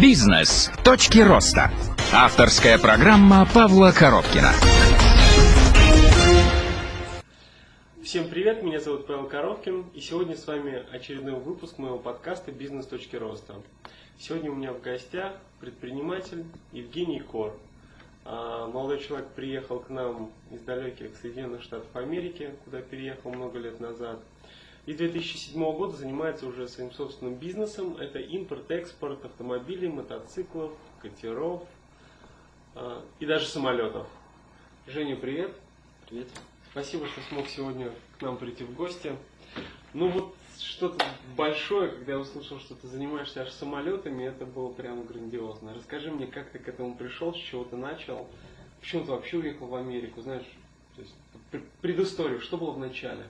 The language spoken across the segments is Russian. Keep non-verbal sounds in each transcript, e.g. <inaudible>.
Бизнес. Точки роста. Авторская программа Павла Коробкина. Всем привет, меня зовут Павел Коровкин, и сегодня с вами очередной выпуск моего подкаста «Бизнес. Точки роста». Сегодня у меня в гостях предприниматель Евгений Кор. А, молодой человек приехал к нам из далеких Соединенных Штатов Америки, куда переехал много лет назад. И с 2007 года занимается уже своим собственным бизнесом. Это импорт-экспорт автомобилей, мотоциклов, катеров а, и даже самолетов. Женя, привет. Привет. Спасибо, что смог сегодня к нам прийти в гости. Ну вот что-то большое, когда я услышал, что ты занимаешься аж самолетами, это было прямо грандиозно. Расскажи мне, как ты к этому пришел, с чего ты начал, почему ты вообще уехал в Америку, знаешь, то есть предысторию, что было в начале?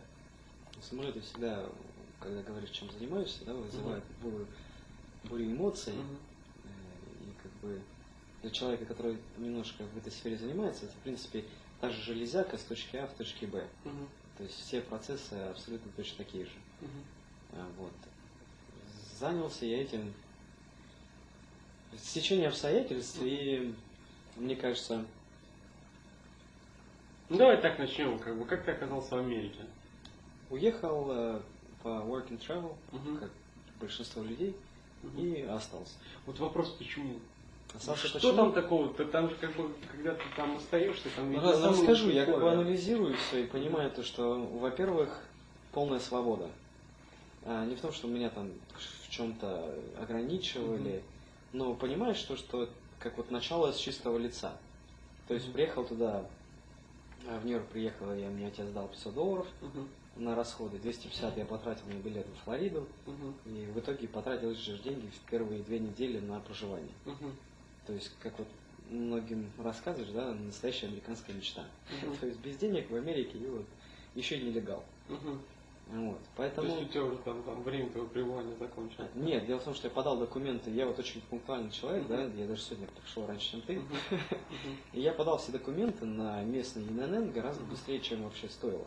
Самолеты всегда, когда говоришь, чем занимаешься, да, вызывают uh-huh. бурю, бурю эмоций. Uh-huh. И как бы для человека, который немножко в этой сфере занимается, это в принципе та же железяка с точки А в точке Б. Uh-huh. То есть все процессы абсолютно точно такие же. Uh-huh. Вот. Занялся я этим в течение обстоятельств, и мне кажется... Ну давай так начнем, как бы как ты оказался в Америке? Уехал э, по work and travel, uh-huh. как большинство людей, и остался. Вот вопрос, почему? Остался что почему? там такого? Ты там же как бы, когда ты там остаешься, там ну, расскажу, я как бы анализирую все и понимаю то, что, во-первых, полная свобода. А, не в том, что меня там в чем-то ограничивали, но понимаешь, что, что как вот начало с чистого лица. То есть приехал туда, а, в Нью-Йорк приехал, я, мне отец дал 500 долларов. На расходы, 250 я потратил на билет в Флориду, mm-hmm. и в итоге потратил эти же деньги в первые две недели на проживание. Mm-hmm. То есть, как вот многим рассказываешь, да, настоящая американская мечта. Uh-huh. <laughs> То есть без денег в Америке и вот еще и нелегал. Uh-huh. Вот, поэтому... То есть у тебя уже там, там время твоего пребывания закончилось? Нет, дело в том, что я подал документы, я вот очень пунктуальный человек, uh-huh. да, я даже сегодня пришел раньше, чем ты. Uh-huh. <laughs> И я подал все документы на местный ИНН гораздо быстрее, чем вообще стоило.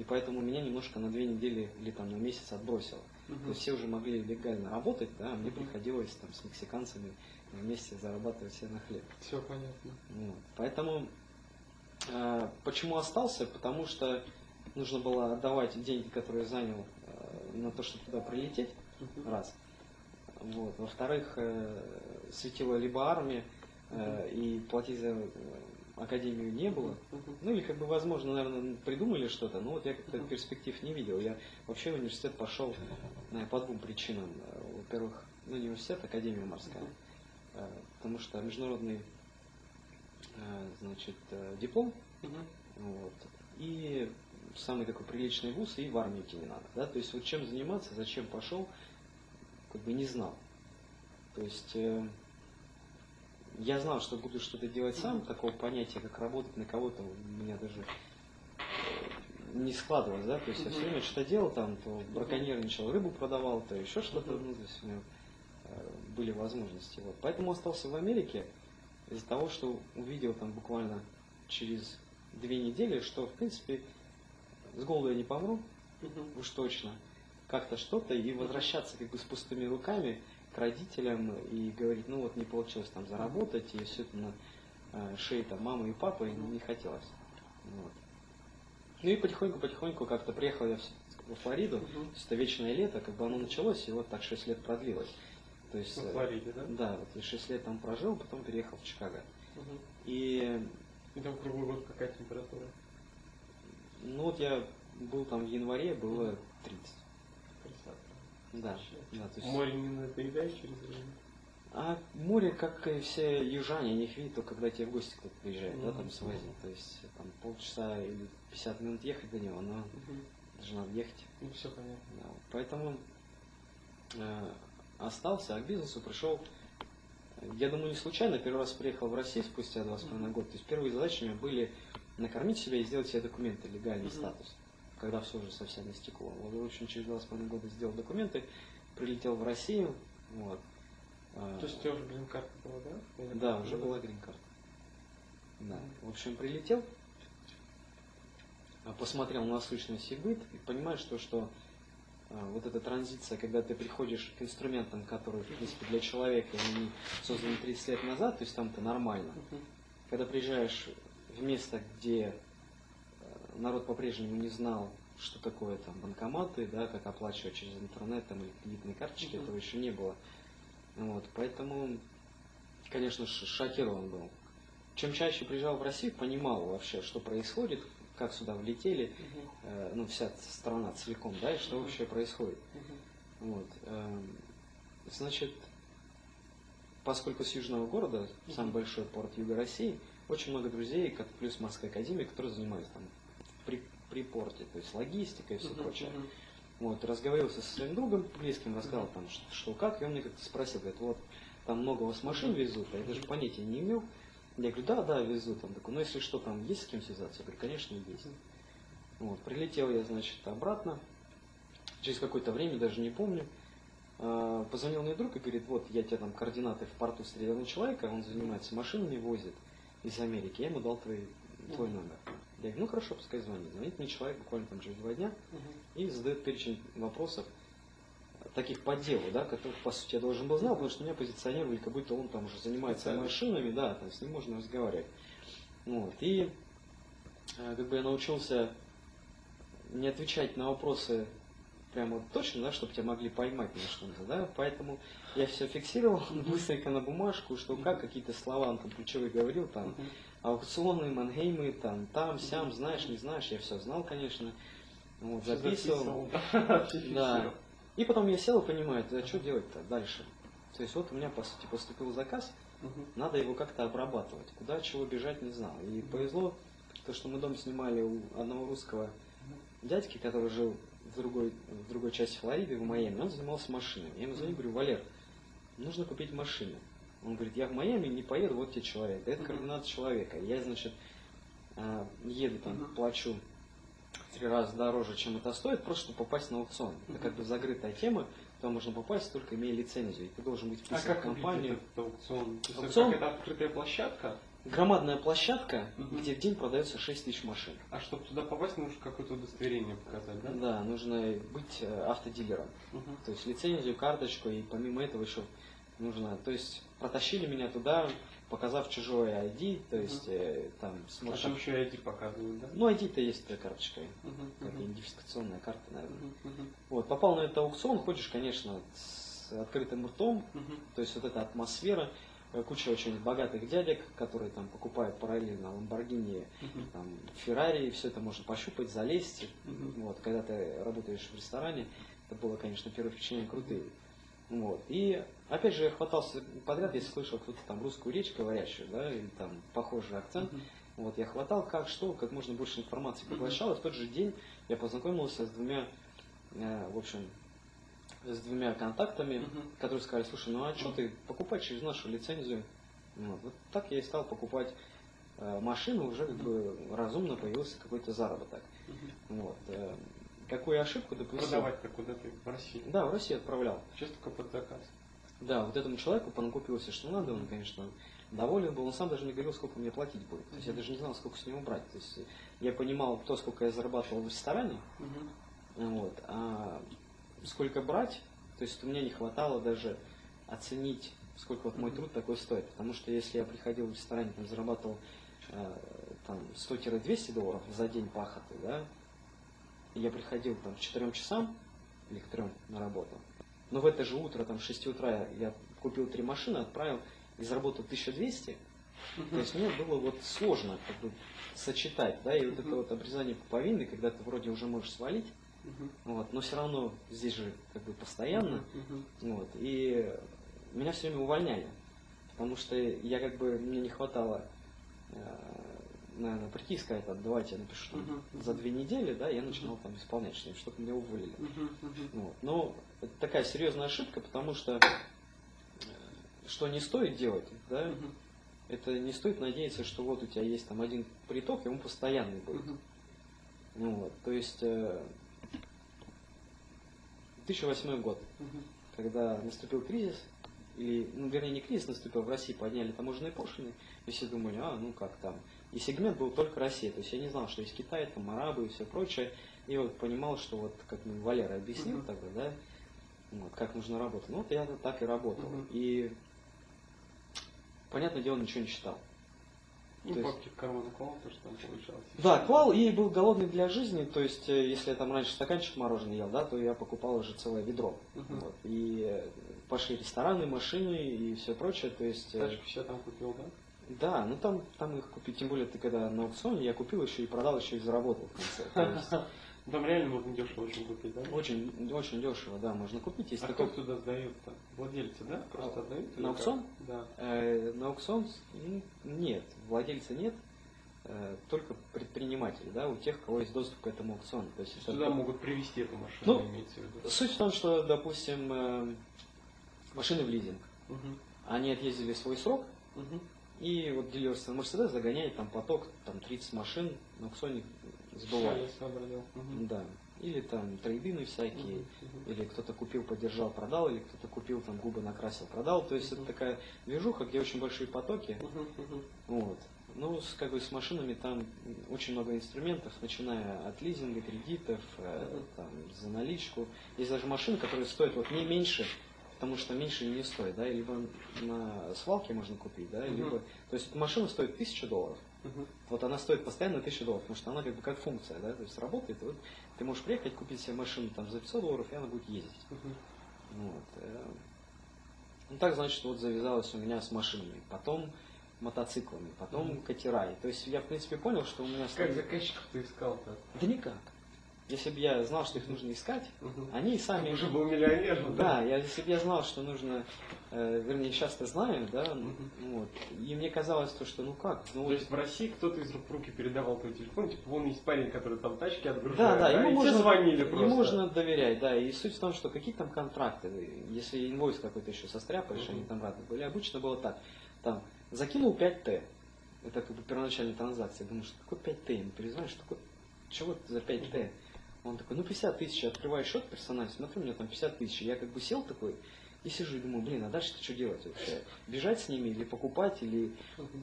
И поэтому меня немножко на две недели или там на месяц отбросило. Uh-huh. То есть все уже могли легально работать, да, а мне uh-huh. приходилось там с мексиканцами вместе зарабатывать себе на хлеб. Все понятно. Вот. Поэтому э, почему остался? Потому что нужно было отдавать деньги, которые занял э, на то, чтобы туда прилететь. Uh-huh. Раз. Вот. Во-вторых, э, светила либо армия, э, uh-huh. и платить за академию не было. Ну или как бы, возможно, наверное, придумали что-то, но вот я как-то перспектив не видел. Я вообще в университет пошел наверное, по двум причинам. Во-первых, ну, университет, академия морская. Э, потому что международный э, значит, э, диплом, вот, и самый такой приличный вуз, и в армию идти не надо. Да? То есть вот чем заниматься, зачем пошел, как бы не знал. То есть э, я знал, что буду что-то делать сам, такого понятия, как работать на кого-то, у меня даже не складывалось, да, то есть я все время что-то делал там, то браконьерничал, рыбу продавал, то еще что-то, ну, то есть у меня были возможности. Вот. Поэтому остался в Америке из-за того, что увидел там буквально через две недели, что в принципе с голоду я не помру, уж точно, как-то что-то, и возвращаться как бы с пустыми руками к родителям и говорить, ну вот не получилось там заработать, и все это на э, шее там мамы и папы не хотелось. Вот. Ну и потихоньку-потихоньку как-то приехал я во Флориду, угу. то есть это вечное лето, как бы оно началось, и вот так 6 лет продлилось. То есть, в Флориде, да? Да, вот я 6 лет там прожил, потом переехал в Чикаго. Угу. И... И там круглый год какая температура? Ну вот я был там в январе, было 30. 30. Да. да то есть... Море не надоедает через время? А море, как и все южане, они их видят только когда тебе в гости кто-то приезжает, mm-hmm. да, там с Азии. То есть там полчаса или 50 минут ехать до него, но mm-hmm. даже надо ехать. Ну все понятно. Да. Поэтому э, остался, а к бизнесу пришел, я думаю, не случайно, первый раз приехал в Россию спустя два с половиной года. То есть первые задачи у меня были накормить себя и сделать себе документы, легальный mm-hmm. статус, когда все уже совсем истекло. Вот, в общем, через два с половиной года сделал документы, прилетел в Россию. Вот. То есть у тебя уже грин-карта была, да? Или да, уже была грин-карта. Да. В общем, прилетел, посмотрел на сущность и быт и понимаешь, что, что а, вот эта транзиция, когда ты приходишь к инструментам, которые, в принципе, для человека они созданы 30 лет назад, то есть там это нормально. Когда приезжаешь в место, где народ по-прежнему не знал, что такое там банкоматы, да, как оплачивать через интернет там, или кредитные карточки, Мгм. этого еще не было. Вот, поэтому, конечно, шокирован был. Чем чаще приезжал в Россию, понимал вообще, что происходит, как сюда влетели, Мгм. э, ну, вся страна целиком, да, и что Мгм. вообще происходит. Мгм. Вот. эм, Значит, поскольку с южного города, самый Мгм. большой порт Юга России, очень много друзей, как плюс морской академии, которые занимаются там при, порте, то есть логистика и все Мгм. прочее. Мгм. Вот, разговаривался со своим другом близким, рассказал там, что, что как, и он мне как-то спросил, говорит, вот там много у вас машин везут, а я даже понятия не имел. Я говорю, да, да, везут. Он такой, ну если что, там есть с кем связаться? Я говорю, конечно, есть. Вот, прилетел я, значит, обратно. Через какое-то время, даже не помню, а, позвонил мне друг и говорит, вот я тебе там координаты в порту встретил человека, он занимается машинами, возит из Америки, я ему дал твой, твой номер. Я говорю, ну хорошо, пускай звонит. Звонит мне человек буквально там через два дня и задает перечень вопросов, таких по делу, да, которых, по сути, я должен был знать, потому что меня позиционировали, как будто он там уже занимается машинами, да, там с ним можно разговаривать. Вот. И э, как бы я научился не отвечать на вопросы прямо точно, да, чтобы тебя могли поймать на что-то, да, поэтому я все фиксировал <laughs> быстренько на бумажку, что как, какие-то слова он там ключевые говорил, там. Аукционы, мангеймы, там, там, сям, знаешь, не знаешь, я все знал, конечно, вот, записывал. <laughs> да. И потом я сел и понимаю, а что делать-то дальше? То есть вот у меня, по сути, поступил заказ, надо его как-то обрабатывать. Куда, чего бежать, не знал. И повезло, то, что мы дом снимали у одного русского дядьки, который жил в другой, в другой части Флориды, в Майами, он занимался машинами. Я ему звоню, говорю, Валер, нужно купить машину. Он говорит, я в Майами не поеду, вот тебе человек. Это Мгм. координаты человека. Я, значит, а, еду там, плачу в три раза дороже, чем это стоит, просто чтобы попасть на аукцион. Это как бы закрытая тема, туда можно попасть только имея лицензию. И ты должен быть А вписан в как компанию. выглядит этот аукцион? То Аукцион? Это открытая площадка? Громадная площадка, Мгм. где в день продается 6 тысяч машин. А чтобы туда попасть, нужно какое-то удостоверение показать, да? Да, нужно быть э, автодилером. Мгм. То есть лицензию, карточку, и помимо этого еще нужно... То есть протащили меня туда, показав чужое ID, то есть э, там А смотришь... там еще ID показывают, да? Ну, ID-то есть твоя карточка, как Мгм. идентификационная карта, наверное. Мгм. Мгм. Вот, попал на этот аукцион, ходишь, конечно, с открытым ртом, Мгм. то есть вот эта атмосфера, э, куча очень богатых дядек, которые там покупают параллельно Ламборгини, там, Феррари, все это можно пощупать, залезть. Мгм. Вот, когда ты работаешь в ресторане, это было, конечно, первое впечатление крутые. Вот. И опять же я хватался подряд, я слышал какую-то там русскую речь говорящую, да, или там похожий акцент. Мгм. Вот, я хватал как, что, как можно больше информации поглощал. И в тот же день я познакомился с двумя, э, в общем, с двумя контактами, Мгм. которые сказали, слушай, ну а что ты покупать через нашу лицензию? Вот, вот так я и стал покупать э, машину, уже как бы разумно появился какой-то заработок. Мгм. Вот. э, Какую ошибку допустил? Продавать-то куда ты в России? Да, в Россию отправлял. Сейчас только под заказ. Да, вот этому человеку понакупился, что надо, он, конечно, доволен был, он сам даже не говорил, сколько мне платить будет. То есть я даже не знал, сколько с него брать. То есть я понимал то, сколько я зарабатывал в ресторане, Мгм. вот, а сколько брать, то есть у меня не хватало даже оценить, сколько вот мой труд такой стоит. Потому что если я приходил в ресторане, там зарабатывал э, там 100-200 долларов за день пахоты, да, я приходил там к 4 часам или к 3 на работу, но в это же утро, там, в 6 утра я купил три машины, отправил и заработал 1200, то есть мне было вот сложно как бы сочетать, да, и вот это вот обрезание пуповины, когда ты вроде уже можешь свалить, вот, но все равно здесь же как бы постоянно, вот, и меня все время увольняли, потому что я как бы, мне не хватало, наверное, прийти и сказать, «А, давайте я напишу там Мгм. за две недели, да, я начинал там исполнять что-нибудь, чтобы меня уволили. Мгм. Мгм. Вот. Но это такая серьезная ошибка, потому что э, что не стоит делать, да, Мгм. это не стоит надеяться, что вот у тебя есть там один приток, и он постоянный будет. Мгм. Ну вот, то есть э, 2008 год, Мгм. когда наступил кризис, или, ну, вернее, не кризис наступил, в России подняли таможенные пошлины, и все думали, а, ну как там. И сегмент был только Россия, то есть я не знал, что есть Китай, там арабы и все прочее. И вот понимал, что вот, как мне Валера объяснил Мгм. тогда, да, вот, как нужно работать. Ну, вот я так и работал. Мгм. И, понятное дело, ничего не считал. И То есть- в карман клал, то, что там получалось. Да, клал и был голодный для жизни, то есть, э, если я там раньше стаканчик мороженого ел, да, то я покупал уже целое ведро. Мгм. Вот. И э, пошли рестораны, машины и все прочее, то есть... э, Тачку все там купил, да? Да, ну там, там их купить, тем более ты когда на аукционе, я купил еще и продал, еще и заработал в конце. <laughs> Там реально можно дешево очень купить, да? очень, очень дешево, да, можно купить. Есть А такой, как туда сдают-то? Владельцы, да? Просто отдают? или на аукцион? Да. Э, на аукцион нет, владельца нет, э, только предприниматели, да, у тех, кого есть доступ к этому аукциону. То есть это- Сюда могут привезти эту машину, Ну, имеется в виду. Суть в том, что, допустим, э, машины в лизинг, Мгм. они отъездили свой срок, Мгм. И вот дилерство Мерседес загоняет там поток, там 30 машин на аукционе сбывает. Мгм. Да. Или там трейдины всякие, или кто-то купил, поддержал, продал, или кто-то купил, там губы накрасил, продал. То есть это такая движуха, где очень большие потоки. Вот. Ну, с, как бы с машинами там очень много инструментов, начиная от лизинга, кредитов, э, там, за наличку. Есть даже машины, которые стоят вот не меньше, потому что меньше не стоит, да, либо на свалке можно купить, да, либо... То есть машина стоит 1000 долларов, Мгм. вот она стоит постоянно 1000 долларов, потому что она как бы как функция, да, то есть работает. Вот ты можешь приехать, купить себе машину там за 500 долларов, и она будет ездить. Мгм. Вот. э. Ну так, значит, вот завязалось у меня с машинами, потом мотоциклами, потом Мгм. катера. И То есть я, в принципе, понял, что у меня... Как заказчиков ты искал-то? Да никак. Если бы я знал, что их нужно искать, Мгм. они сами... Уже был миллионером, Да, я, если бы я знал, что нужно, э, вернее, часто знаю, да, Мгм. вот, и мне казалось то, что ну как, ну То вот есть в России кто-то из рук в руки передавал твой телефон, типа, вон есть парень, который там тачки отгружает, Да, да, ему и можно, звонили ему просто. можно доверять, да. И суть в том, что какие там контракты, если инвойс какой-то еще состряпаешь, Мгм. они там рады были. Обычно было так, там, закинул 5Т, это как бы первоначальная транзакция. Думаю, что такое 5Т? Ему перезвонишь, что такое, чего ты за 5Т? Он такой, ну 50 тысяч, открываю счет персональный, смотрю, у меня там 50 тысяч. Я как бы сел такой и сижу и думаю, блин, а дальше что делать вообще? Бежать с ними или покупать, или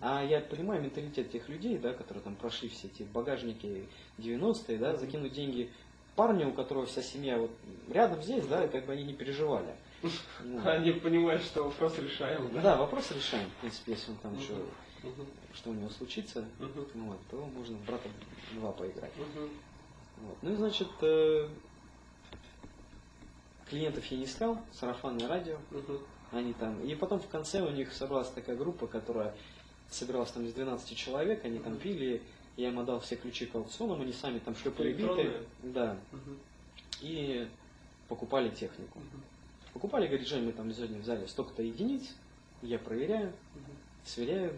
а я понимаю менталитет тех людей, да, которые там прошли все эти багажники 90-е, да, закинуть деньги парню, у которого вся семья вот рядом здесь, да, и как бы они не переживали. <laughs> Ну, Они понимают, что вопрос решаем, да? Да, вопрос решаем, в принципе, если он там еще, что у него случится, Мгм. вот, то можно в брата два поиграть. Мгм. Вот. Ну и значит, э, клиентов я не искал, сарафанное радио, Мгм. они там. И потом в конце у них собралась такая группа, которая собиралась там из 12 человек, они там пили, я им отдал все ключи к аукционам, они сами там шлепали биты, Электронные? да, Мгм. и покупали технику. Мгм. Покупали, говорит, Жень, мы там сегодня взяли столько-то единиц, я проверяю, Мгм. сверяю,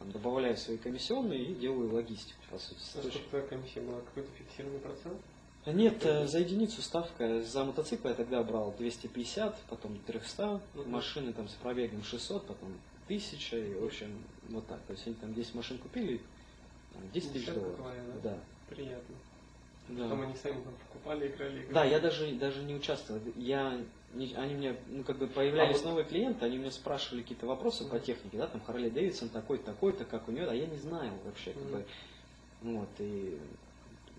там, добавляю свои комиссионные и делаю логистику, по сути. А сколько твоя комиссия была? Какой-то фиксированный процент? Нет, э, за единицу ставка. За мотоцикл я тогда брал 250, потом 300, Мгм. машины там с пробегом 600, потом 1000, и в общем вот так. То есть они там 10 машин купили, там, 10 тысяч долларов. твоя, да? Да. Приятно. Да. Потом они сами там покупали, играли, играли. Да, я даже, даже не участвовал. Я, они мне, ну, как бы появлялись А вот- новые клиенты, они меня спрашивали какие-то вопросы по Мгм. технике, да, там Харли Дэвидсон такой, такой-то, как у него, а я не знаю вообще, как Мгм. бы, вот, и,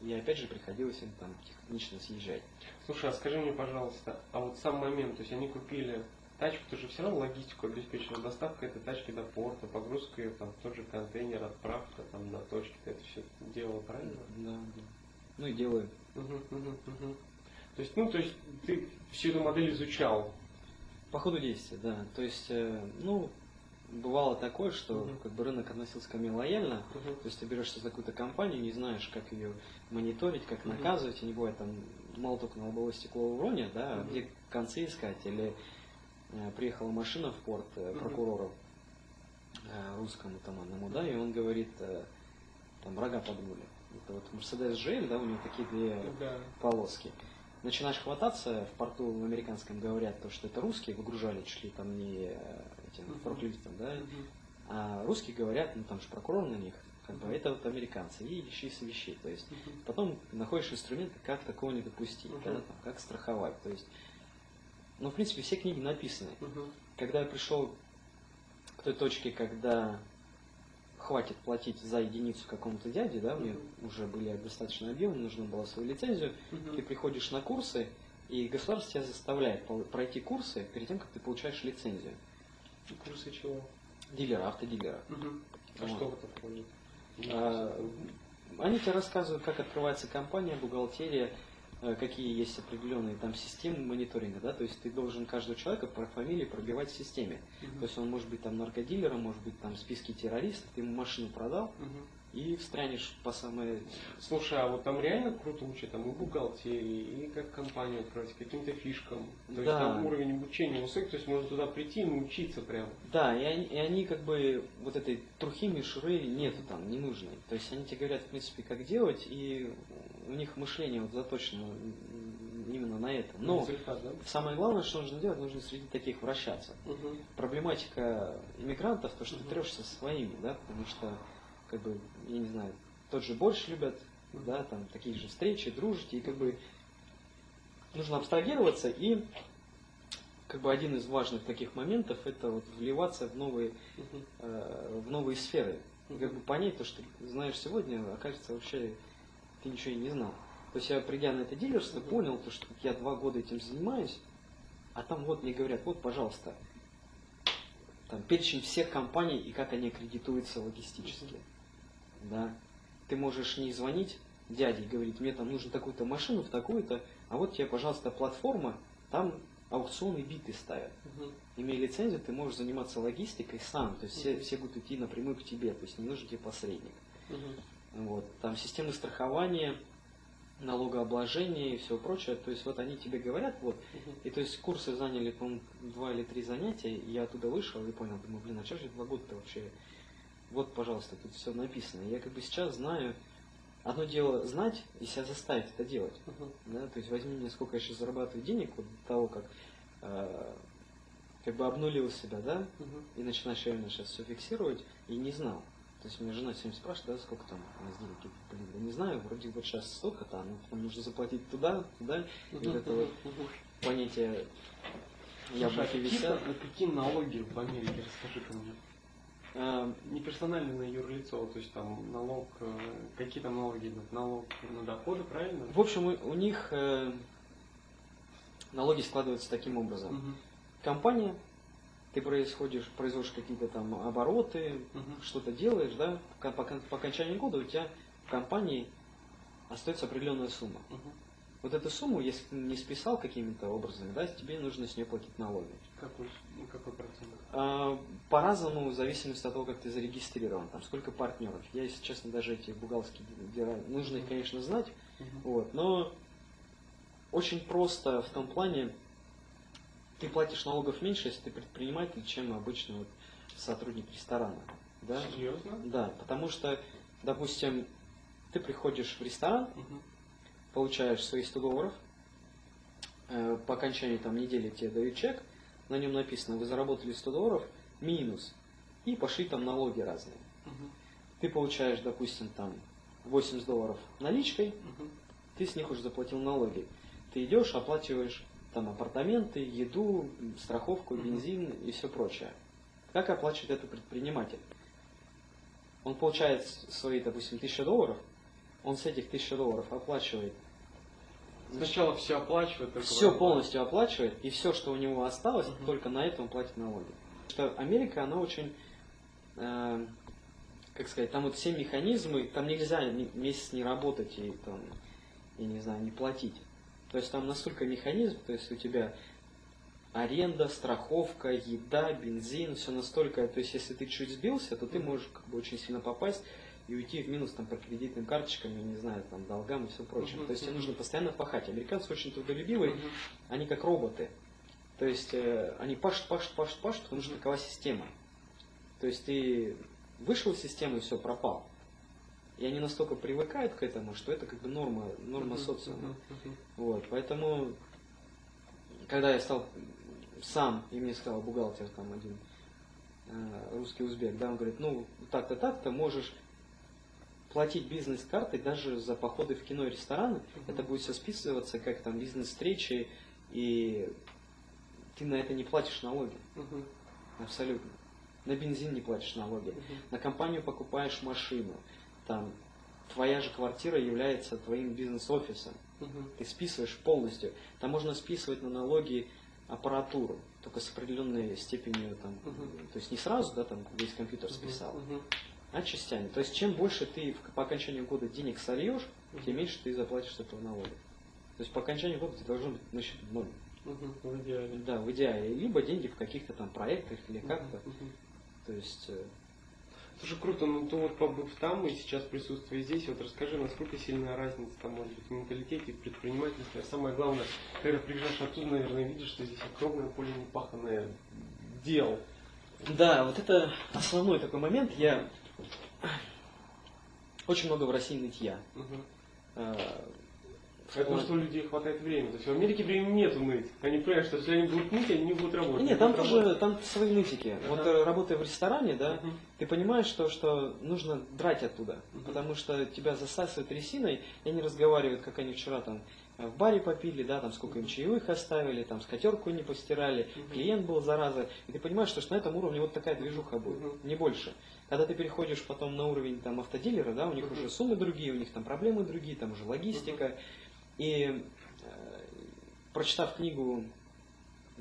и опять же приходилось им там технично съезжать. Слушай, а скажи мне, пожалуйста, а вот сам момент, то есть они купили тачку, ты же все равно логистику обеспечил, доставка этой тачки до порта, погрузка ее там в тот же контейнер, отправка там на точке, ты это все делал правильно? Да, да. Ну и делаю. Мгм, мгм, мгм. То есть, ну, то есть ты всю эту модель изучал. По ходу действия, да. То есть, э, ну, бывало такое, что Мгм. как бы рынок относился ко мне лояльно. Мгм. То есть ты берешься за какую-то компанию, не знаешь, как ее мониторить, как Мгм. наказывать, и не бывает там мало только на лобовое стекло уронят, да, Мгм. где концы искать, или э, приехала машина в порт э, прокурору э, русскому там одному, да, и он говорит, э, там рога подгнули. Это вот Mercedes GL, да, у него такие две Да. полоски. Начинаешь хвататься, в порту в американском говорят, то, что это русские выгружали, чуть ли там не э, этим Мгм. форклифтом, да, Мгм. а русские говорят, ну там же прокурор на них, как бы Мгм. это вот американцы, и ищи с вещей. То есть Мгм. потом находишь инструменты, как такого не допустить, Мгм. да, там, как страховать. То есть, ну, в принципе, все книги написаны. Мгм. Когда я пришел к той точке, когда хватит платить за единицу какому-то дяде, да, мне уже были достаточно объемы, нужно было свою лицензию, Мгм. ты приходишь на курсы, и государство тебя заставляет пройти курсы перед тем, как ты получаешь лицензию. Курсы чего? Дилера, автодилера. Мгм. А Вот. что это входит? А, Они тебе рассказывают, как открывается компания, бухгалтерия, какие есть определенные там системы мониторинга, да, то есть ты должен каждого человека по фамилии пробивать в системе. Мгм. То есть он может быть там наркодилером, может быть там в списке террористов, ты ему машину продал Мгм. и встрянешь по самой... Слушай, а вот там реально круто учат, там и бухгалтерии, и как компанию открыть, каким-то фишкам. То есть Да. там уровень обучения высокий, то есть можно туда прийти и научиться прям. Да, и они, и они как бы вот этой трухи, мишуры нету там, не нужной. То есть они тебе говорят, в принципе, как делать, и у них мышление вот заточено именно на это. Но Результат, да? самое главное, что нужно делать, нужно среди таких вращаться. Мгм. проблематика иммигрантов, то, что ты Мгм. трешься со своими, да, потому что, как бы, я не знаю, тот же борщ любят, Мгм. да, там такие же встречи, дружите, и как бы нужно абстрагироваться, и как бы один из важных таких моментов это вот вливаться в новые, Мгм. э, в новые сферы. И как бы понять то, что ты знаешь сегодня, окажется вообще ты ничего и не знал. То есть я, придя на это дилерство, понял, то, что я два года этим занимаюсь, а там вот мне говорят, вот, пожалуйста, там перечень всех компаний и как они аккредитуются логистически. Да. Ты можешь не звонить дяде и говорить, мне там нужно такую-то машину в такую-то, а вот тебе, пожалуйста, платформа, там аукционные биты ставят. Мгм. Имея лицензию, ты можешь заниматься логистикой сам, то есть все, Мгм. все будут идти напрямую к тебе, то есть не нужен тебе посредник. Мгм. Вот. Там системы страхования, налогообложения и все прочее, то есть вот они тебе говорят, вот, и то есть курсы заняли, по-моему, два или три занятия, и я оттуда вышел и понял, думаю, блин, а что же два года-то вообще? Вот, пожалуйста, тут все написано. Я как бы сейчас знаю, одно дело знать и себя заставить это делать. Мгм. Да? То есть возьми мне, сколько я сейчас зарабатываю денег, вот до того, как э, как бы обнулил себя, да, Мгм. и начинаешь реально сейчас все фиксировать, и не знал. То есть меня жена всем спрашивает, да, сколько там у Я говорю, блин, да не знаю, вроде вот сейчас столько-то, но потом нужно заплатить туда, туда, и вот это вот понятие яблоки а какие, висят. а какие налоги в Америке, расскажи-ка мне. А, Не персонально на юрлицо, то есть там налог, э, какие там налоги идут? Налог на доходы, правильно? В общем, у, у них э, налоги складываются таким образом. Мгм. Компания, ты происходишь, производишь какие-то там обороты, Мгм. что-то делаешь, да, по, по по окончании года у тебя в компании остается определенная сумма. Мгм. Вот эту сумму, если ты не списал какими-то образами, да, тебе нужно с нее платить налоги. Какой, ну, какой процент? А, По-разному, в зависимости от того, как ты зарегистрирован, там, сколько партнеров. Я, если честно, даже эти бухгалтерские дела, нужно их, конечно, знать, Мгм. вот, но очень просто в том плане, ты платишь налогов меньше, если ты предприниматель, чем обычный вот сотрудник ресторана. Да? Серьезно? да, потому что, допустим, ты приходишь в ресторан, Мгм. получаешь свои 100 долларов, э, по окончании там, недели тебе дают чек, на нем написано, вы заработали 100 долларов, минус, и пошли там налоги разные. Мгм. Ты получаешь, допустим, там 80 долларов наличкой, Мгм. ты с них уже заплатил налоги. Ты идешь, оплачиваешь там апартаменты, еду, страховку, бензин и все прочее. Как оплачивает это предприниматель? Он получает свои, допустим, 1000 долларов, он с этих 1000 долларов оплачивает Сначала все оплачивают, только все полностью оплачивает, и все, что у него осталось, Мгм. только на это он платит налоги. Потому что Америка, она очень, э, как сказать, там вот все механизмы, там нельзя месяц не работать и там, я не знаю, не платить. То есть там настолько механизм, то есть у тебя аренда, страховка, еда, бензин, все настолько, то есть если ты чуть сбился, то ты можешь как бы очень сильно попасть и уйти в минус там по кредитным карточкам, я не знаю, там долгам и все прочее. Мгм, То есть тебе нужно постоянно пахать. Американцы очень трудолюбивые, Мгм. они как роботы. То есть э, они пашут, пашут, пашут, пашут, потому что такова система. То есть ты вышел из системы и все, пропал. И они настолько привыкают к этому, что это как бы норма, норма Мгм. социума. Мгм. Вот, поэтому, когда я стал сам, и мне сказал бухгалтер там один, э, русский узбек, да, он говорит, ну, так-то, так-то можешь платить бизнес-картой даже за походы в кино и рестораны, Мгм. это будет все списываться как там бизнес-встречи, и ты на это не платишь налоги, Мгм. абсолютно. на бензин не платишь налоги, на компанию покупаешь машину, там твоя же квартира является твоим бизнес-офисом, ты списываешь полностью. Там можно списывать на налоги аппаратуру, только с определенной степенью, там, Мгм. то есть не сразу, да, там весь компьютер списал, а частями. То есть чем больше ты в- по окончанию года денег сольешь, тем меньше ты заплатишь с этого налога. То есть по окончанию года ты должен быть на счету ноль. В идеале. Да, в идеале. Либо деньги в каких-то там проектах или как-то. Мгм. То есть э, Слушай, круто, ну то вот побыв там и сейчас присутствие здесь, вот расскажи, насколько сильная разница там может быть в менталитете, в предпринимательстве. А самое главное, когда приезжаешь оттуда, наверное, видишь, что здесь огромное поле непаханное дел. Да, вот это основной такой момент. Я очень много в России нытья. Мгм. Э, Потому вот. что у людей хватает времени. То есть в Америке времени нету ныть. Они понимают, что если они будут ныть, они не будут работать. Нет, Не там тоже работать. там свои нытики. Вот Ага. э, работая в ресторане, да, Мгм. ты понимаешь, что, что нужно драть оттуда. Мгм. Потому что тебя засасывают резиной, и они разговаривают, как они вчера там э, в баре попили, да, там сколько им чаевых оставили, там скатерку не постирали, Мгм. клиент был зараза. И ты понимаешь, что, что на этом уровне вот такая движуха будет, Мгм. не больше. Когда ты переходишь потом на уровень там автодилера, да, у них Мгм. уже суммы другие, у них там проблемы другие, там уже логистика. И э, прочитав книгу,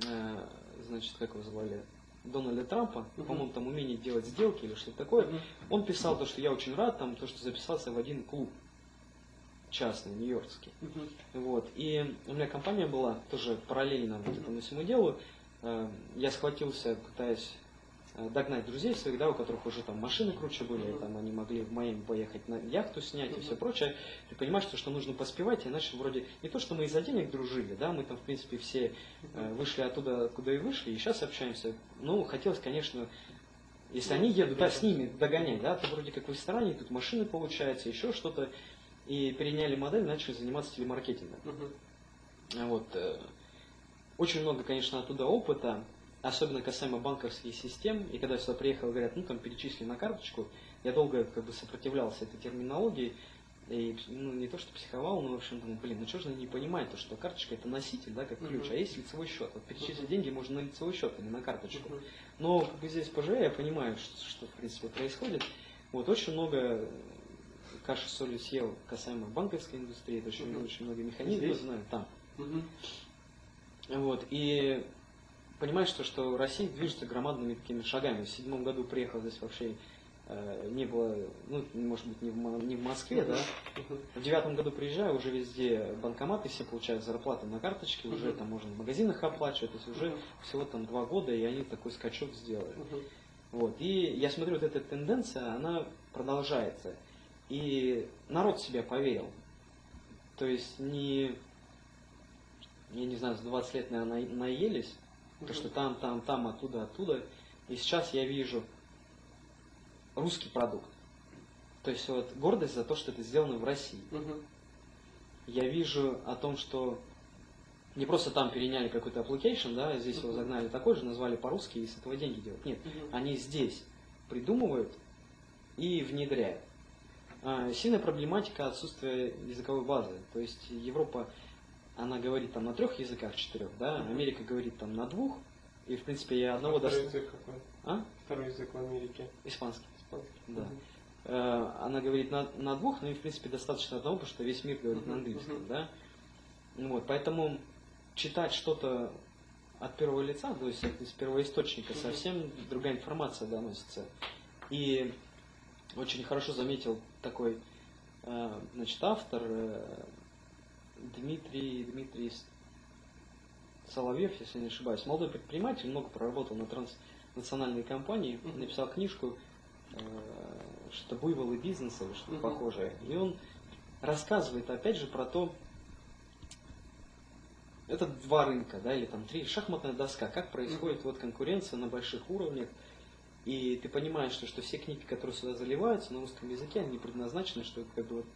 э, значит, как его звали, Дональда Трампа, Мгм. по-моему, там умение делать сделки или что-то такое, Мгм. он писал то, что я очень рад, там, то, что записался в один клуб частный, нью-йоркский. Мгм. Вот. И у меня компания была тоже параллельно вот этому всему делу. Э, Я схватился, пытаясь догнать друзей своих, да, у которых уже там машины круче были, там они могли в Майами поехать на яхту снять и все прочее. Ты понимаешь, что, что нужно поспевать, иначе вроде не то, что мы из-за денег дружили, да, мы там, в принципе, все э, вышли оттуда, куда и вышли, и сейчас общаемся. Ну, хотелось, конечно, если они едут, да, с ними догонять, да, то вроде как в ресторане, тут машины получается, еще что-то, и переняли модель, начали заниматься телемаркетингом. Мгм. Вот. э, Очень много, конечно, оттуда опыта, особенно касаемо банковских систем. И когда я сюда приехал, говорят, ну там перечисли на карточку, я долго как бы сопротивлялся этой терминологии. И ну, не то, что психовал, но в общем думал, блин, ну что же они не понимают, то, что карточка это носитель, да, как ключ, Мгм. а есть лицевой счет. Вот перечислить деньги можно на лицевой счет, а не на карточку. Мгм. Но как бы здесь поживя, я понимаю, что, что в принципе происходит. Вот очень много каши соли съел касаемо банковской индустрии, это очень, Мгм. очень много механизмов Здесь? знаю там. Мгм. Вот, и понимаешь, что, что Россия движется громадными такими шагами. В седьмом году приехал здесь вообще э, не было, ну, может быть, не в, не в Москве, да. В девятом году приезжаю, уже везде банкоматы все получают зарплату на карточке, уже там можно в магазинах оплачивать, то есть уже всего там два года, и они такой скачок сделали. Вот. И я смотрю, вот эта тенденция, она продолжается. И народ в себя поверил. То есть не, я не знаю, за 20 лет, наверное, на- наелись, то, что там, там, там, оттуда, оттуда. И сейчас я вижу русский продукт. То есть вот гордость за то, что это сделано в России. Мгм. Я вижу о том, что не просто там переняли какой-то application, да, здесь его Мгм. загнали такой же, назвали по-русски и с этого деньги делают. Нет, Мгм. они здесь придумывают и внедряют. А, Сильная проблематика отсутствия языковой базы. То есть Европа, она говорит там на трех языках, четырех, да. Америка говорит там на двух, и в принципе я одного А второй дост... язык какой? А? Второй язык в Америке. Испанский. Испанский. Да. Э, Она говорит на, на двух, но и в принципе достаточно одного, потому что весь мир говорит на Мгм, английском, мгм. да. Ну Вот, поэтому читать что-то от первого лица, то есть из первоисточника, Мгм. совсем другая информация доносится. И очень хорошо заметил такой э, значит, автор э, Дмитрий, Дмитрий Соловьев, если не ошибаюсь, молодой предприниматель, много проработал на транснациональной компании, написал книжку э, что-то буйволы бизнеса или что-то Мгм. похожее. И он рассказывает опять же про то, это два рынка, да, или там три, шахматная доска, как происходит вот конкуренция на больших уровнях, и ты понимаешь, что, что все книги, которые сюда заливаются на русском языке, они предназначены, чтобы как бы, вот,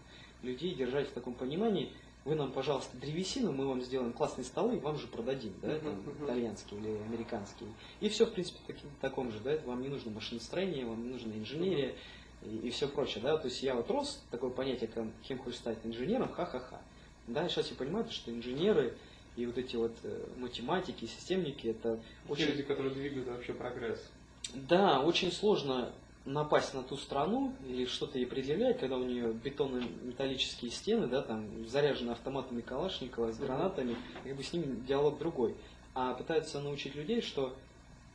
людей держать в таком понимании, вы нам, пожалуйста, древесину, мы вам сделаем классные столы, и вам же продадим, да, там, итальянские или американские. И все, в принципе, таки- таком же, да, вам не нужно машиностроение, вам не нужна инженерия и, все прочее, да, то есть я вот рос, такое понятие, как кем хочешь стать инженером, ха-ха-ха. Да, и сейчас я понимаю, что инженеры и вот эти вот э, математики, системники, это Те очень люди, которые двигают вообще прогресс. Да, очень сложно напасть на ту страну или что-то ей предъявлять, когда у нее бетонно-металлические стены, да, там заряжены автоматами Калашникова с гранатами, как бы с ними диалог другой. А пытаются научить людей, что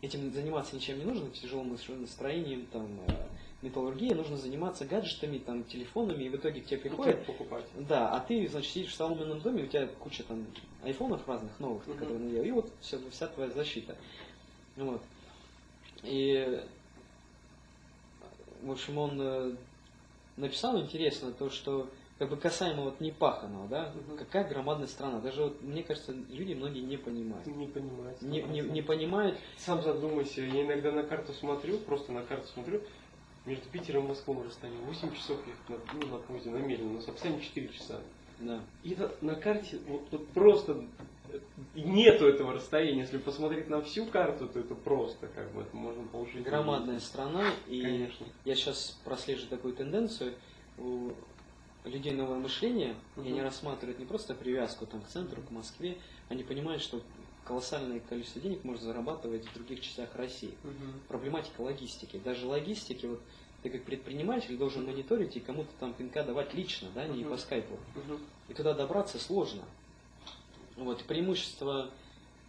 этим заниматься ничем не нужно, тяжелым настроением, там, э, металлургией, нужно заниматься гаджетами, там, телефонами, и в итоге к тебе приходят, покупать. да, а ты, значит, сидишь в соломенном доме, у тебя куча там айфонов разных новых, Мгм. которые надел, и вот все, вся твоя защита. Вот. И, в общем, он э, написал интересно то, что как бы касаемо вот непаханного, да, Мгм. какая громадная страна. Даже вот, мне кажется, люди многие не понимают. Не понимать. Не, не, не понимают, Сам задумайся, я иногда на карту смотрю, просто на карту смотрю, между Питером и Москвой расстояние 8 часов ехать на, ну, на поезде, на медленно, на Сапсане 4 часа. да. И это на карте вот, тут просто нету этого расстояния. Если посмотреть на всю карту, то это просто как бы это можно получить. Громадная страна, и Конечно. я сейчас прослеживаю такую тенденцию у людей новое мышление, и Мгм. они рассматривают не просто привязку там, к центру, к Москве, они понимают, что колоссальное количество денег можно зарабатывать в других частях России. Мгм. Проблематика логистики. Даже логистики, вот ты как предприниматель должен мониторить и кому-то там пинка давать лично, да, не Мгм. по скайпу. Мгм. И туда добраться сложно. Вот, преимущество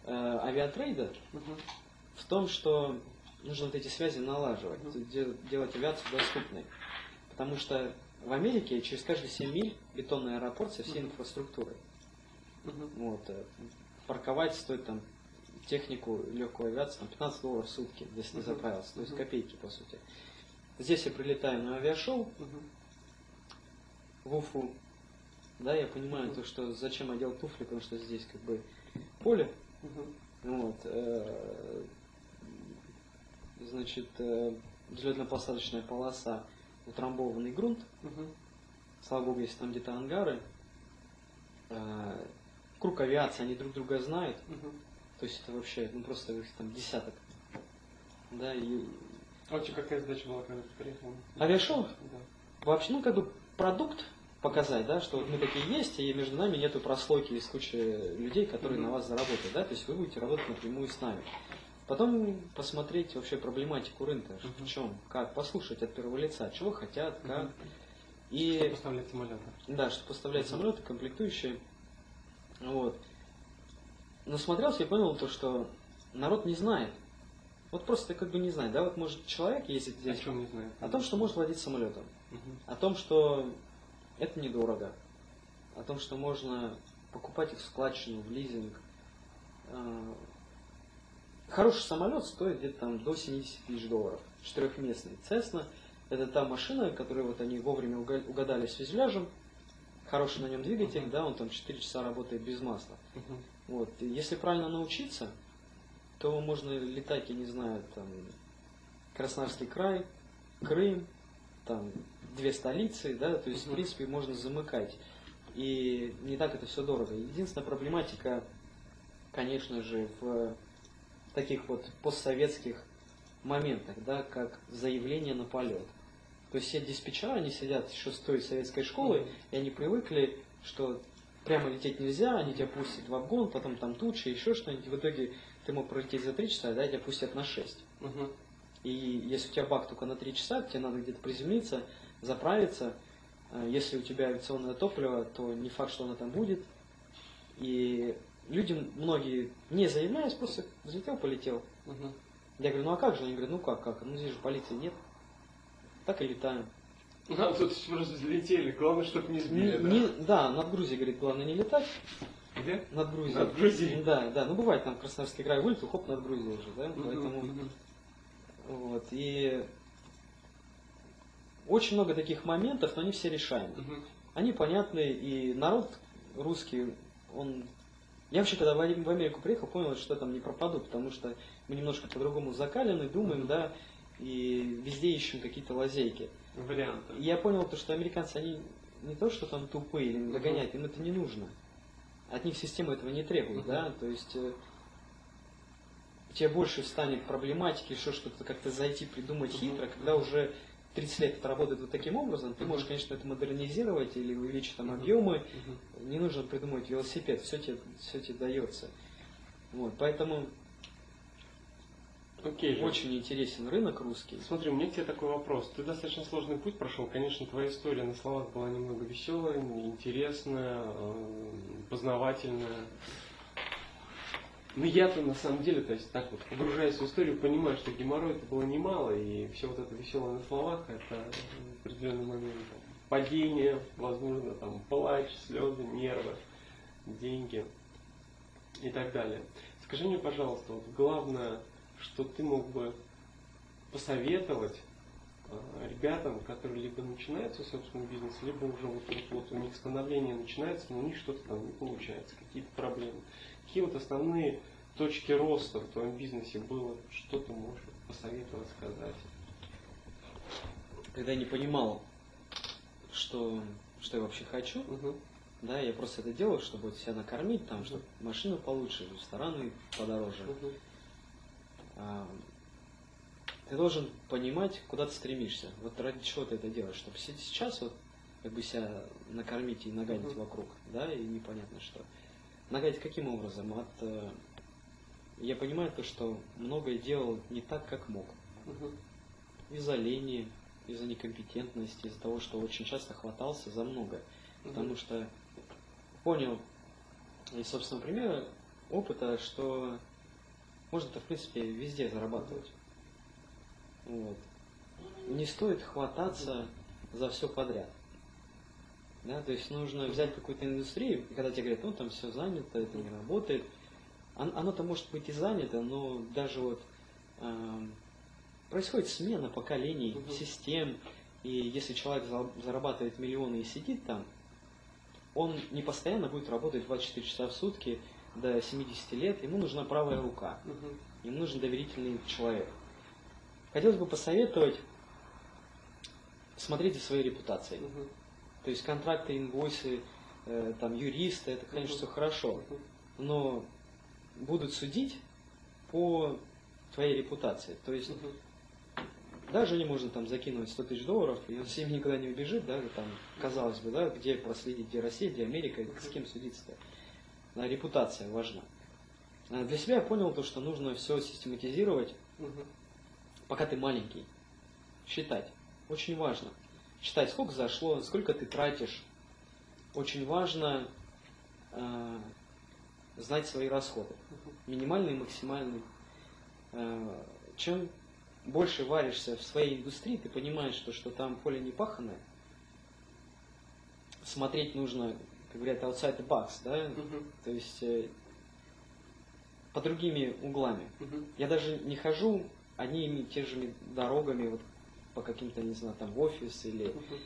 э, авиатрейда Мгм. в том, что нужно вот эти связи налаживать, Мгм. де- делать авиацию доступной. Потому что в Америке через каждые 7 миль бетонный аэропорт со всей Мгм. инфраструктурой. Мгм. Вот, э, парковать стоит там технику легкой авиации там, 15 долларов в сутки, если не Мгм. заправился. То есть копейки, по сути. Здесь я прилетаю на авиашоу Мгм. в Уфу. Да, я понимаю то, что зачем одел туфли, потому что здесь как бы поле. Вот. э, Значит, э, взлетно-посадочная полоса, утрамбованный грунт. Слава богу, если там где-то ангары. Э, Круг авиации, они друг друга знают. То есть это вообще, ну просто их там десяток. Да, и А у тебя какая задача была, когда ты приехал? Авиашоу? Да. вообще, ну как бы продукт показать, да, что вот мы такие есть, и между нами нету прослойки из кучи людей, которые Мгм. на вас заработают, да, то есть вы будете работать напрямую с нами. Потом посмотреть вообще проблематику рынка, Мгм. в чем, как, послушать от первого лица, чего хотят, как. Мгм. И Что поставлять самолеты? Да, что поставлять Мгм. самолеты, комплектующие. Вот. Но смотрелся и понял то, что народ не знает. Вот просто как бы не знает. Да, вот может человек ездит О здесь чем не знаю. о том, что может владеть самолетом, Мгм. о том, что это недорого, о том, что можно покупать их в складчину, в лизинг. А, Хороший самолет стоит где-то там до 70 тысяч долларов. Четырехместный. Cessna – это та машина, которую вот они вовремя уга- угадали с фюзеляжем. Хороший на нем двигатель, Мгм. да, он там 4 часа работает без масла. Мгм. Вот. И если правильно научиться, то можно летать, я не знаю, там, Краснодарский край, Крым, там, две столицы, да, то есть, в принципе, можно замыкать. И не так это все дорого. Единственная проблематика, конечно же, в таких вот постсоветских моментах, да, как заявление на полет. То есть все диспетчера, они сидят еще с той советской школы, и они привыкли, что прямо лететь нельзя, они тебя пустят в обгон, потом там туча, еще что-нибудь. В итоге ты мог пролететь за 3 часа, да, тебя пустят на 6. Мгм. И если у тебя бак только на 3 часа, тебе надо где-то приземлиться, заправиться. А Если у тебя авиационное топливо, то не факт, что оно там будет. И люди, многие, не заявляясь, просто взлетел, полетел. Мгм. Я говорю, ну а как же? Они говорят, ну как, как? Ну здесь же полиции нет. Так и летаем. А тут просто взлетели, главное, чтобы не сбили, Не- не- да, над Грузией, говорит, главное не летать. Где? Над Грузией. Над Грузией? Да, да. Ну бывает там Краснодарский край вылетел, хоп, над Грузией же, да. Поэтому вот. И очень много таких моментов, но они все решаемы. Мгм. Они понятны, и народ русский, он... Я вообще, когда в Америку приехал, понял, что там не пропаду, потому что мы немножко по-другому закалены, думаем, да, и везде ищем какие-то лазейки. Варианты. И я понял, то, что американцы, они не то, что там тупые или Мгм. догоняют, им это не нужно. От них система этого не требует, Мгм. да, то есть э, тебе больше станет проблематики, еще что-то как-то зайти, придумать Мгм. хитро, когда уже 30 лет это работает вот таким образом, ты можешь, конечно, это модернизировать или увеличить там объемы, не нужно придумывать велосипед, все тебе, все тебе дается. Вот, поэтому Окей. Очень интересен рынок русский. Смотри, у меня к тебе такой вопрос. Ты достаточно сложный путь прошел. Конечно, твоя история на словах была немного веселая, интересная, э, познавательная. Но я-то на самом деле, то есть так вот, погружаясь в историю, понимаю, что геморрой это было немало, и все вот это веселое на словах, это определенный момент там, падение, возможно, там плач, слезы, нервы, деньги и так далее. Скажи мне, пожалуйста, вот главное, что ты мог бы посоветовать э, ребятам, которые либо начинают свой собственный бизнес, либо уже вот, вот, вот у них становление начинается, но у них что-то там не получается, какие-то проблемы. Какие вот основные точки роста в твоем бизнесе было, что ты можешь посоветовать, сказать? Когда я не понимал, что, что я вообще хочу, Мгм. да, я просто это делал, чтобы вот себя накормить, там, чтобы машину получше, рестораны подороже. Мгм. А, ты должен понимать, куда ты стремишься. Вот ради чего ты это делаешь. Чтобы сейчас вот как бы себя накормить и нагадить Мгм. вокруг, да, и непонятно что. Нагадить каким образом? От, э, я понимаю то, что многое делал не так, как мог. Мгм. Из-за лени, из-за некомпетентности, из-за того, что очень часто хватался за многое. Потому что понял из собственного примера, опыта, что можно-то, в принципе, везде зарабатывать. Вот. Не стоит хвататься за все подряд. Да, то есть нужно взять какую-то индустрию, и когда тебе говорят, ну там все занято, это не работает, Он- оно-то может быть и занято, но даже вот эм, происходит смена поколений, Мгм. систем, и если человек за- зарабатывает миллионы и сидит там, он не постоянно будет работать 24 часа в сутки до 70 лет, ему нужна правая рука, Мгм. ему нужен доверительный человек. Хотелось бы посоветовать смотреть за своей репутацией. Мгм. То есть контракты, инвойсы, э, там юристы, это, конечно, все хорошо, но будут судить по твоей репутации. То есть даже не можно там закинуть 100 тысяч долларов, и он с ними никуда не убежит, да, там, казалось бы, да, где проследить, где Россия, где Америка, с кем судиться-то. А Репутация важна. А Для себя я понял то, что нужно все систематизировать, пока ты маленький. Считать. Очень важно. Считать, сколько зашло, сколько ты тратишь. Очень важно э, знать свои расходы. Минимальный и максимальный. Э, чем больше варишься в своей индустрии, ты понимаешь, что, что там поле не паханое. Смотреть нужно, как говорят, outside the box, да? Мгм. То есть э, по другими углами. Мгм. Я даже не хожу одними и те же дорогами вот по каким-то, не знаю, там офис или Мгм.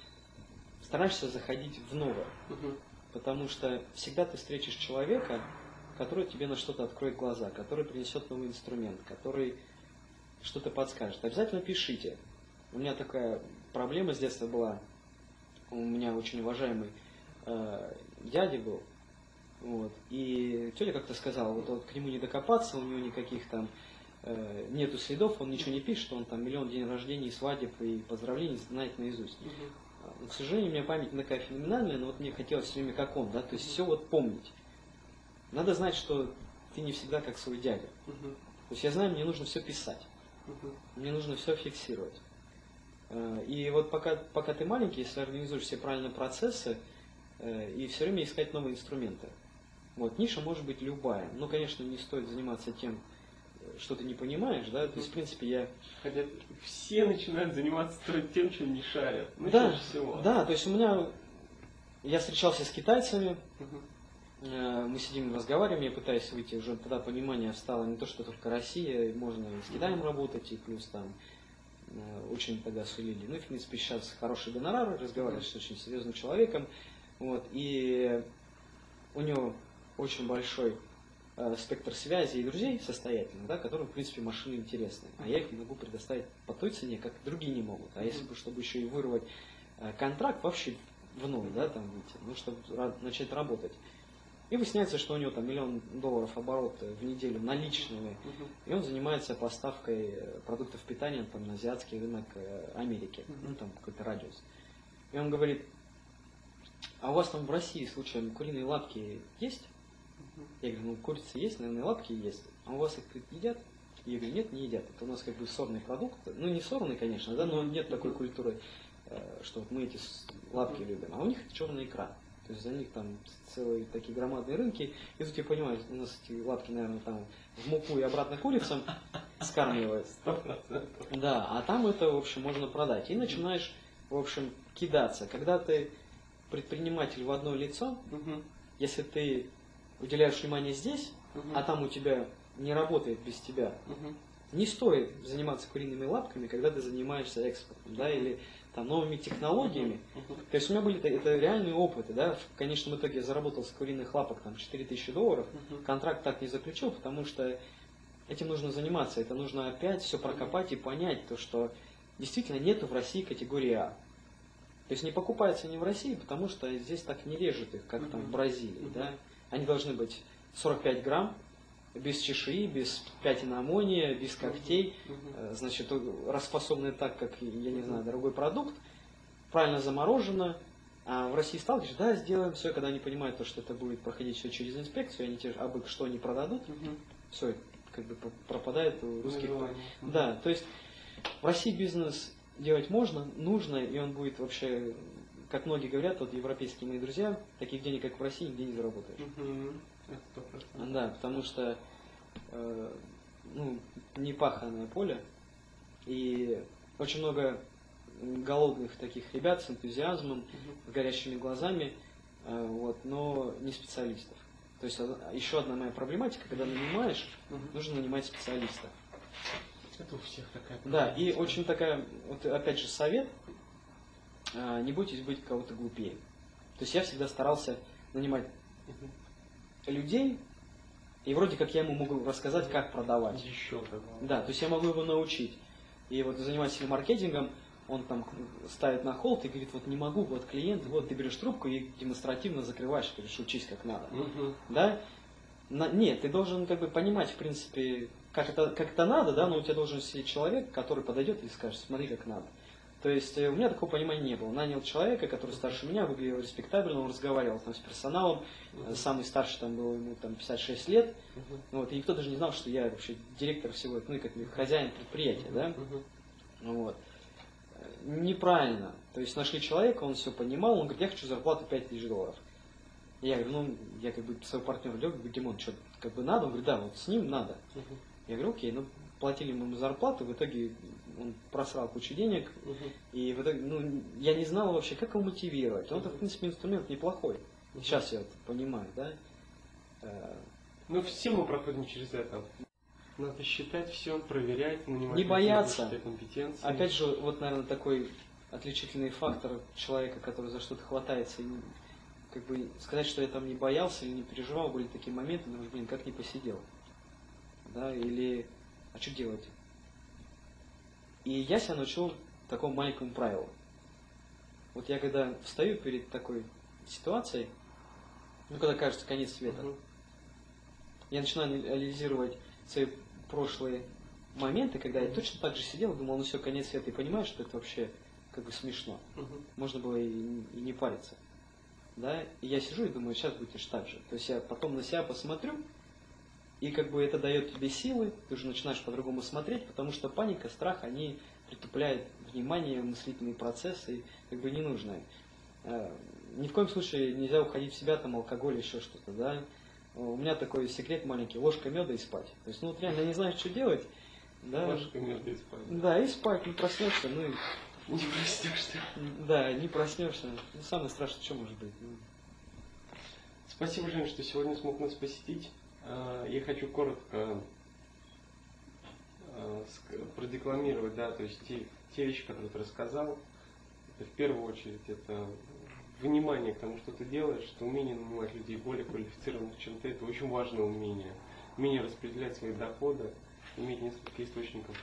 стараешься заходить в новое. Мгм. Потому что всегда ты встретишь человека, который тебе на что-то откроет глаза, который принесет новый инструмент, который что-то подскажет. Обязательно пишите. У меня такая проблема с детства была. У меня очень уважаемый э, дядя был. Вот, и тетя как-то сказала, вот, вот к нему не докопаться, у него никаких там э, нету следов, он ничего не пишет, он там миллион день рождения, свадеб и поздравлений знает наизусть. Но, к сожалению, у меня память не такая феноменальная, но вот мне хотелось все время как он, да, то есть все вот помнить. Надо знать, что ты не всегда как свой дядя. То есть я знаю, мне нужно все писать, мне нужно все фиксировать. Э, И вот пока, пока ты маленький, если организуешь все правильные процессы, э, и все время искать новые инструменты. Вот, ниша может быть любая, но, конечно, не стоит заниматься тем, что ты не понимаешь, да, то есть, в принципе, я Хотя все начинают заниматься тем, чем не шарят. Ну, да, всего. да, то есть у меня, я встречался с китайцами. Э, мы сидим разговариваем, я пытаюсь выйти, уже тогда понимание стало не то, что только Россия, можно и с Китаем работать, и плюс там э, очень тогда сулили. Ну и в принципе сейчас хороший гонорар, разговариваешь с очень серьезным человеком, вот, и у него очень большой э, спектр связей и друзей состоятельных, да, которым, в принципе, машины интересны. А я их могу предоставить по той цене, как другие не могут. А если бы, чтобы еще и вырвать э, контракт вообще в ноль, да, там выйти, ну, чтобы начать работать. И выясняется, что у него там миллион долларов оборота в неделю наличными, Мгм. и он занимается поставкой э, продуктов питания там, на азиатский рынок э, Америки, Мгм. ну там какой-то радиус. И он говорит, а у вас там в России случаем куриные лапки есть? Я говорю, ну курица есть, наверное, лапки есть. А у вас их говорит, едят? Я говорю, нет, не едят. Это у нас как бы сорный продукт. Ну, не сорный, конечно, да, но нет такой культуры, э, что вот мы эти лапки любим. А у них черная икра. То есть за них там целые такие громадные рынки. И тут я понимаю, у нас эти лапки, наверное, там в муку и обратно курицам скармливают. Да, а там это, в общем, можно продать. И начинаешь, в общем, кидаться. Когда ты предприниматель в одно лицо, если ты уделяешь внимание здесь, Мгм. а там у тебя не работает без тебя, Мгм. не стоит заниматься куриными лапками, когда ты занимаешься экспортом, да, или там новыми технологиями. Мгм. То есть у меня были это, это реальные опыты, да, в конечном итоге я заработал с куриных лапок там 4000 долларов, Мгм. контракт так не заключил, потому что этим нужно заниматься, это нужно опять все прокопать и понять, то, что действительно нету в России категории А. То есть не покупается не в России, потому что здесь так не режет их, как там в. Бразилии. Мгм. Да? Они должны быть 45 грамм, без чешуи, без пятен аммония, без когтей, э, значит, распособлены так, как, я не знаю, дорогой продукт, правильно заморожено, а в России стал, говоришь, да, сделаем все, когда они понимают, то, что это будет проходить все через инспекцию, они тебе абы что не продадут, Мгм. все, как бы пропадает у русских. Мгм. Да, то есть в России бизнес делать можно, нужно, и он будет вообще, как многие говорят, вот европейские мои друзья, таких денег, как в России, нигде не заработаешь. Мгм. Это. Да, потому что э, ну, не паханное поле, и очень много голодных таких ребят с энтузиазмом, Мгм. с горящими глазами, э, вот, но не специалистов. То есть одна- еще одна моя проблематика, когда нанимаешь, Мгм. нужно нанимать специалистов. Это у всех такая Да, и проблема. очень такая, вот опять же совет, а, не бойтесь быть кого-то глупее. То есть я всегда старался нанимать людей, и вроде как я ему могу рассказать, как продавать. Еще. Да, то есть я могу его научить. И вот занимаясь маркетингом, он там ставит на холд и говорит, вот не могу, вот клиент, вот ты берешь трубку и демонстративно закрываешь, говоришь, учись как надо. Мгм. Да? На- нет, ты должен как бы понимать, в принципе, как это, как это надо, да, но у тебя должен сидеть человек, который подойдет и скажет, смотри, как надо. То есть э, у меня такого понимания не было. Нанял человека, который старше меня, выглядел респектабельно, он разговаривал там с персоналом, Мгм. самый старший там был ему там 56 лет, Мгм. вот, и никто даже не знал, что я вообще директор всего, ну, и как бы хозяин предприятия, да, Мгм. вот. Э, Неправильно. То есть нашли человека, он все понимал, он говорит, я хочу зарплату 5000 долларов. И я говорю, ну, я как бы своего партнера говорю, говорю, Димон, что, как бы надо? Он говорит, да, вот с ним надо. Мгм. Я говорю, окей, ну, платили ему зарплату, в итоге он просрал кучу денег, Мгм. и в итоге, ну, я не знал вообще, как его мотивировать. Он-то, в принципе, инструмент неплохой. Сейчас я это понимаю, да. Ну, все мы проходим через это. Надо считать все, проверять, нанимать Не бояться. компетенции. Опять же, вот, наверное, такой отличительный фактор человека, который за что-то хватается. И, как бы сказать, что я там не боялся или не переживал, были такие моменты, думаешь, блин, как не посидел. Да, или а что делать? И я себя научил такому маленькому правилу. Вот я когда встаю перед такой ситуацией, ну, когда кажется конец света, Мгм. я начинаю анализировать свои прошлые моменты, когда я точно так же сидел и думал, ну все, конец света, и понимаю, что это вообще как бы смешно. Мгм. Можно было и, и не париться. Да? И я сижу и думаю, сейчас будешь так же. То есть я потом на себя посмотрю, и как бы это дает тебе силы, ты уже начинаешь по-другому смотреть, потому что паника, страх, они притупляют внимание, мыслительные процессы, как бы ненужные. Э, Ни в коем случае нельзя уходить в себя, там, алкоголь, еще что-то, да. У меня такой секрет маленький, ложка меда и спать. То есть, ну вот реально не знаешь, что делать, да. Ложкой между и спать. Да, и спать, не проснешься, ну и Не проснешься. да, не проснешься. Ну, самое страшное, что может быть? Ну, Спасибо, Жень, что сегодня смог нас посетить. А, Я хочу коротко ск- продекламировать, да, то есть те, те вещи, которые ты рассказал. Это в первую очередь это внимание к тому, что ты делаешь, что умение нанимать людей более квалифицированных, чем ты, это очень важное умение. Умение распределять свои доходы, иметь несколько источников,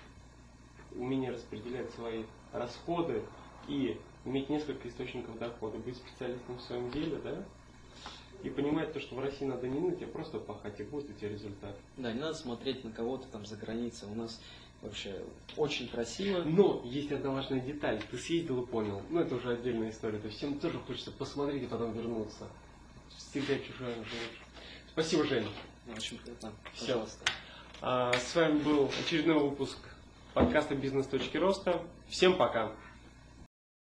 умение распределять свои расходы и иметь несколько источников дохода, быть специалистом в своем деле, да, и понимать то, что в России надо не ныть, а просто пахать, и будет у тебя результат. Да, не надо смотреть на кого-то там за границей. У нас вообще очень красиво. Но есть одна важная деталь. Ты съездил и понял. Ну, это уже отдельная история. То есть всем тоже хочется посмотреть и потом вернуться. Всегда чужая лучше. Спасибо, Женя. Очень круто. Всё. Пожалуйста. А, С вами был очередной выпуск подкаста «Бизнес. точки роста». Всем пока!